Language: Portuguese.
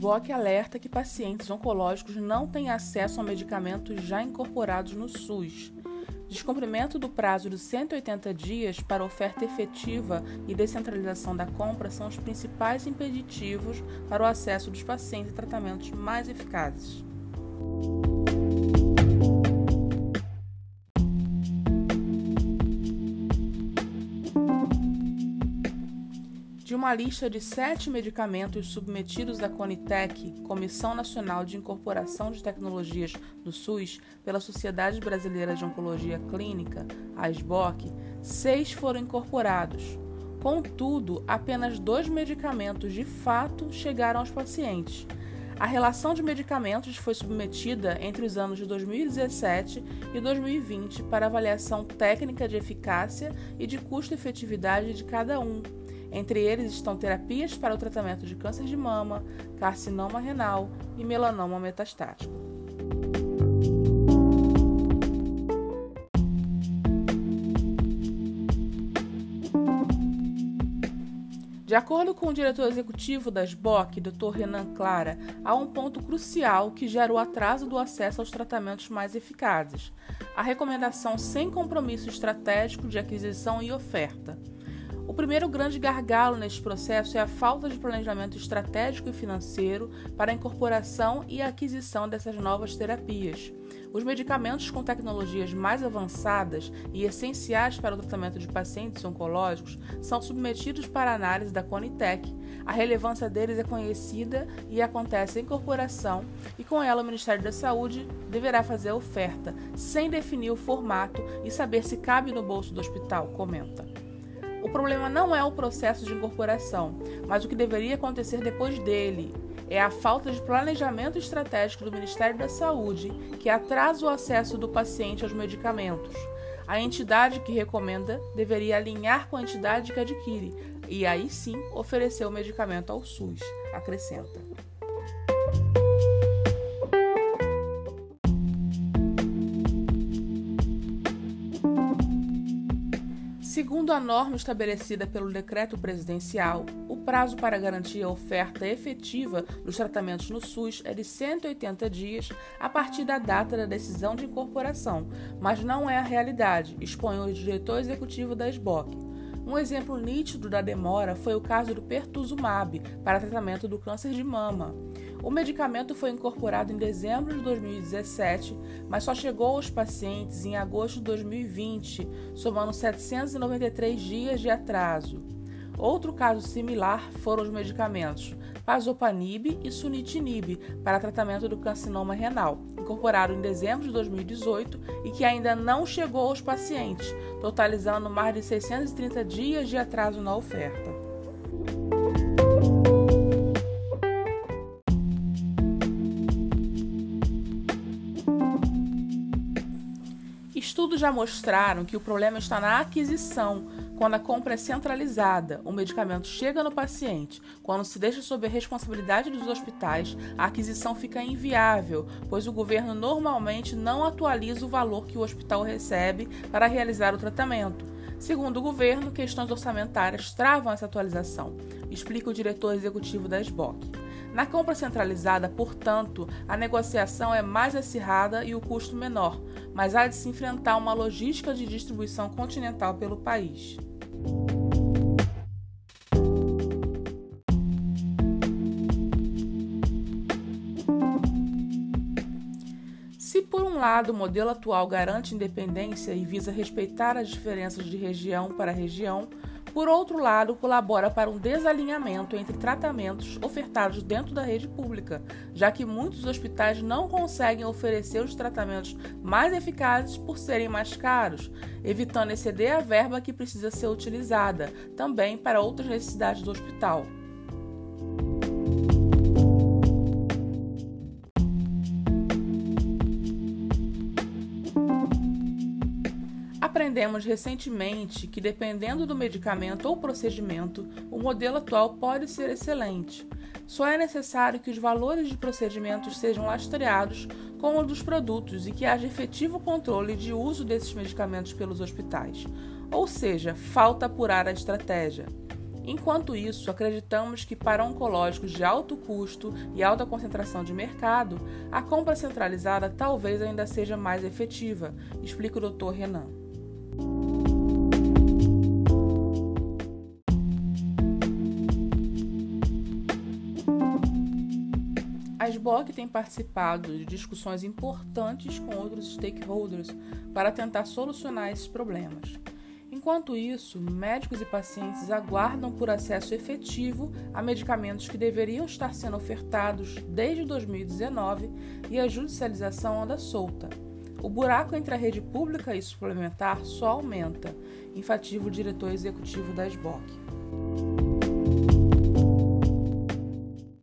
SBOC alerta que pacientes oncológicos não têm acesso a medicamentos já incorporados no SUS. Descumprimento do prazo de 180 dias para oferta efetiva e descentralização da compra são os principais impeditivos para o acesso dos pacientes a tratamentos mais eficazes. Uma lista de sete medicamentos submetidos à Conitec, Comissão Nacional de Incorporação de Tecnologias do SUS, pela Sociedade Brasileira de Oncologia Clínica, a SBOC, seis foram incorporados. Contudo, apenas dois medicamentos de fato chegaram aos pacientes. A relação de medicamentos foi submetida entre os anos de 2017 e 2020 para avaliação técnica de eficácia e de custo-efetividade de cada um entre eles estão terapias para o tratamento de câncer de mama, carcinoma renal e melanoma metastático. De acordo com o diretor executivo da SBOC, Dr. Renan Clara, há um ponto crucial que gera o atraso do acesso aos tratamentos mais eficazes: a recomendação sem compromisso estratégico de aquisição e oferta. O primeiro grande gargalo neste processo é a falta de planejamento estratégico e financeiro para a incorporação e a aquisição dessas novas terapias. Os medicamentos com tecnologias mais avançadas e essenciais para o tratamento de pacientes oncológicos são submetidos para análise da Conitec. A relevância deles é conhecida e acontece a incorporação, e com ela o Ministério da Saúde deverá fazer a oferta, sem definir o formato e saber se cabe no bolso do hospital, comenta. O problema não é o processo de incorporação, mas o que deveria acontecer depois dele. É a falta de planejamento estratégico do Ministério da Saúde que atrasa o acesso do paciente aos medicamentos. A entidade que recomenda deveria alinhar com a entidade que adquire e aí sim oferecer o medicamento ao SUS, acrescenta. Segundo a norma estabelecida pelo decreto presidencial, o prazo para garantir a oferta efetiva dos tratamentos no SUS é de 180 dias a partir da data da decisão de incorporação, mas não é a realidade, expõe o diretor executivo da SBOC. Um exemplo nítido da demora foi o caso do pertuzumab para tratamento do câncer de mama. O medicamento foi incorporado em dezembro de 2017, mas só chegou aos pacientes em agosto de 2020, somando 793 dias de atraso. Outro caso similar foram os medicamentos Pazopanib e Sunitinib para tratamento do carcinoma renal, incorporado em dezembro de 2018 e que ainda não chegou aos pacientes, totalizando mais de 630 dias de atraso na oferta. Estudos já mostraram que o problema está na aquisição, quando a compra é centralizada, o medicamento chega no paciente. Quando se deixa sob a responsabilidade dos hospitais, a aquisição fica inviável, pois o governo normalmente não atualiza o valor que o hospital recebe para realizar o tratamento. Segundo o governo, questões orçamentárias travam essa atualização, explica o diretor executivo da SBOC. Na compra centralizada, portanto, a negociação é mais acirrada e o custo menor, mas há de se enfrentar uma logística de distribuição continental pelo país. Se por um lado o modelo atual garante independência e visa respeitar as diferenças de região para região, por outro lado, colabora para um desalinhamento entre tratamentos ofertados dentro da rede pública, já que muitos hospitais não conseguem oferecer os tratamentos mais eficazes por serem mais caros, evitando exceder a verba que precisa ser utilizada também para outras necessidades do hospital. Aprendemos recentemente que, dependendo do medicamento ou procedimento, o modelo atual pode ser excelente. Só é necessário que os valores de procedimentos sejam lastreados com os dos produtos e que haja efetivo controle de uso desses medicamentos pelos hospitais. Ou seja, falta apurar a estratégia. Enquanto isso, acreditamos que para oncológicos de alto custo e alta concentração de mercado, a compra centralizada talvez ainda seja mais efetiva, explica o Dr. Renan. A SBOC tem participado de discussões importantes com outros stakeholders para tentar solucionar esses problemas. Enquanto isso, médicos e pacientes aguardam por acesso efetivo a medicamentos que deveriam estar sendo ofertados desde 2019 e a judicialização anda solta. O buraco entre a rede pública e suplementar só aumenta, enfatiza o diretor executivo da SBOC.